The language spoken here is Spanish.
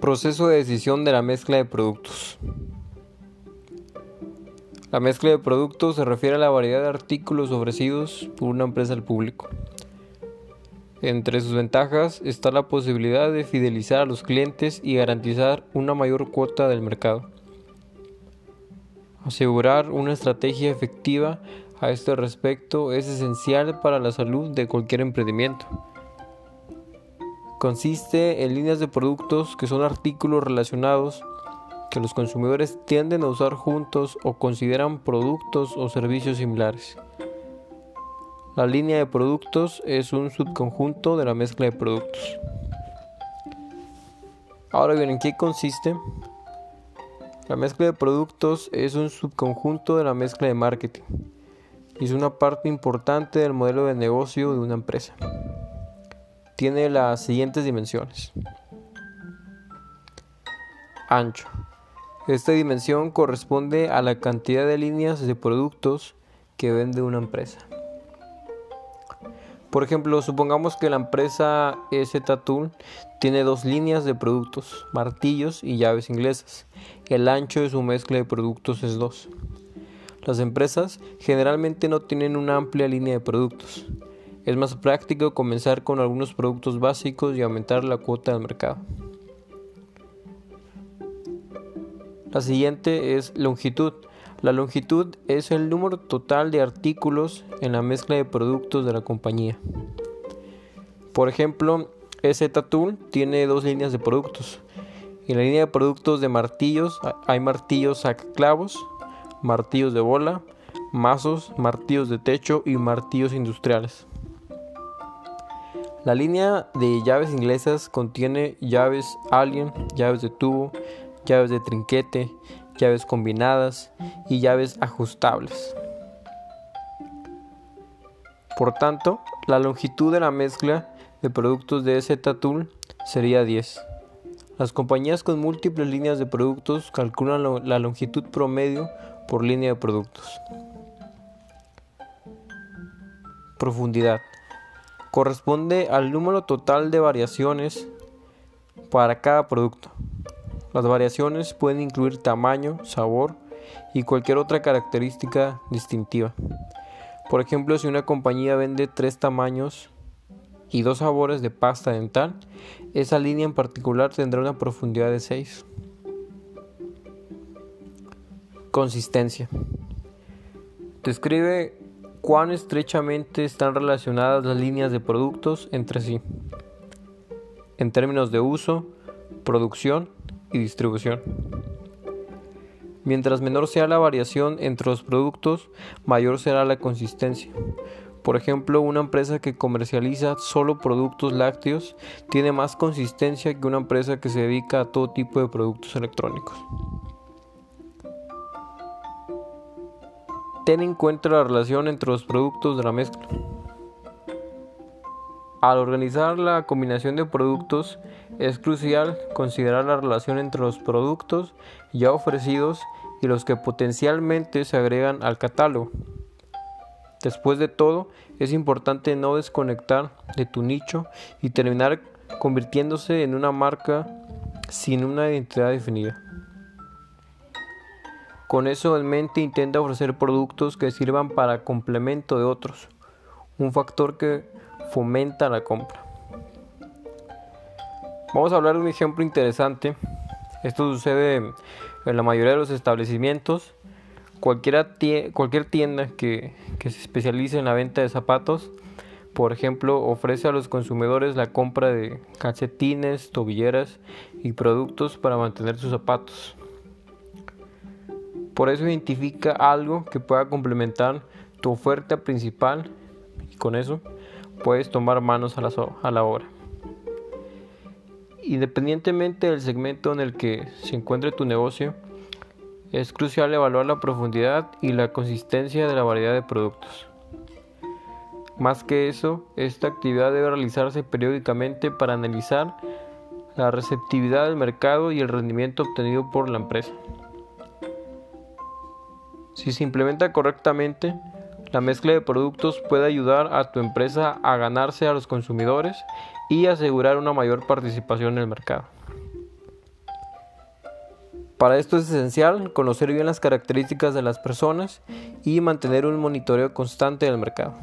Proceso de decisión de la mezcla de productos. La mezcla de productos se refiere a la variedad de artículos ofrecidos por una empresa al público. Entre sus ventajas está la posibilidad de fidelizar a los clientes y garantizar una mayor cuota del mercado. Asegurar una estrategia efectiva a este respecto es esencial para la salud de cualquier emprendimiento. Consiste en líneas de productos que son artículos relacionados que los consumidores tienden a usar juntos o consideran productos o servicios similares. La línea de productos es un subconjunto de la mezcla de productos. Ahora bien, ¿en qué consiste? La mezcla de productos es un subconjunto de la mezcla de marketing y es una parte importante del modelo de negocio de una empresa. Tiene las siguientes dimensiones. Ancho. Esta dimensión corresponde a la cantidad de líneas de productos que vende una empresa. Por ejemplo, supongamos que la empresa Z-Tool tiene dos líneas de productos, martillos y llaves inglesas. El ancho de su mezcla de productos es 2. Las empresas generalmente no tienen una amplia línea de productos. Es más práctico comenzar con algunos productos básicos y aumentar la cuota del mercado. La siguiente es longitud. La longitud es el número total de artículos en la mezcla de productos de la compañía. Por ejemplo, Z-Tool tiene dos líneas de productos. En la línea de productos de martillos hay martillos clavos, martillos de bola, mazos, martillos de techo y martillos industriales. La línea de llaves inglesas contiene llaves alien, llaves de tubo, llaves de trinquete, llaves combinadas y llaves ajustables. Por tanto, la longitud de la mezcla de productos de Z-Tool sería 10. Las compañías con múltiples líneas de productos calculan la longitud promedio por línea de productos. Profundidad. Corresponde al número total de variaciones para cada producto. Las variaciones pueden incluir tamaño, sabor y cualquier otra característica distintiva. Por ejemplo, si una compañía vende tres tamaños y dos sabores de pasta dental, esa línea en particular tendrá una profundidad de 6. Consistencia. Describe cuán estrechamente están relacionadas las líneas de productos entre sí, en términos de uso, producción y distribución. Mientras menor sea la variación entre los productos, mayor será la consistencia. Por ejemplo, una empresa que comercializa solo productos lácteos tiene más consistencia que una empresa que se dedica a todo tipo de productos electrónicos. Ten en cuenta la relación entre los productos de la mezcla. Al organizar la combinación de productos, es crucial considerar la relación entre los productos ya ofrecidos y los que potencialmente se agregan al catálogo. Después de todo, es importante no desconectar de tu nicho y terminar convirtiéndose en una marca sin una identidad definida. Con eso en mente intenta ofrecer productos que sirvan para complemento de otros, un factor que fomenta la compra. Vamos a hablar de un ejemplo interesante. Esto sucede en la mayoría de los establecimientos. cualquier tienda que, se especialice en la venta de zapatos, por ejemplo, ofrece a los consumidores la compra de calcetines, tobilleras y productos para mantener sus zapatos. Por eso identifica algo que pueda complementar tu oferta principal y con eso puedes tomar manos a la, obra. Independientemente del segmento en el que se encuentre tu negocio, es crucial evaluar la profundidad y la consistencia de la variedad de productos. Más que eso, esta actividad debe realizarse periódicamente para analizar la receptividad del mercado y el rendimiento obtenido por la empresa. Si se implementa correctamente, la mezcla de productos puede ayudar a tu empresa a ganarse a los consumidores y asegurar una mayor participación en el mercado. Para esto es esencial conocer bien las características de las personas y mantener un monitoreo constante del mercado.